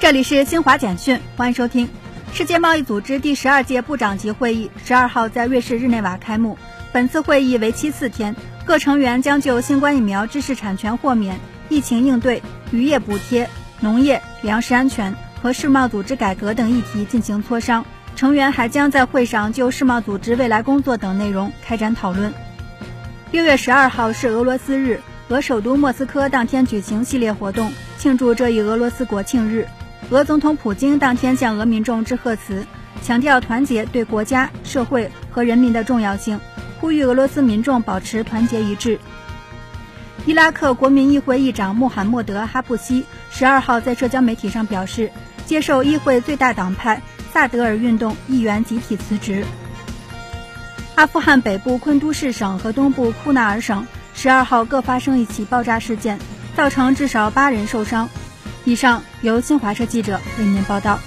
这里是新华简讯，欢迎收听。世界贸易组织第十二届部长级会议十二号在瑞士日内瓦开幕。本次会议为期四天，各成员将就新冠疫苗知识产权豁免、疫情应对、渔业补贴、农业、粮食安全和世贸组织改革等议题进行磋商。成员还将在会上就世贸组织未来工作等内容开展讨论。六月十二号是俄罗斯日，俄首都莫斯科当天举行系列活动，庆祝这一俄罗斯国庆日。俄总统普京当天向俄民众致贺词，强调团结对国家、社会和人民的重要性，呼吁俄罗斯民众保持团结一致。伊拉克国民议会议长穆罕默德·哈布西十二号在社交媒体上表示，接受议会最大党派萨德尔运动议员集体辞职。阿富汗北部昆都市省和东部库纳尔省十二号各发生一起爆炸事件，造成至少八人受伤。以上由新华社记者为您报道。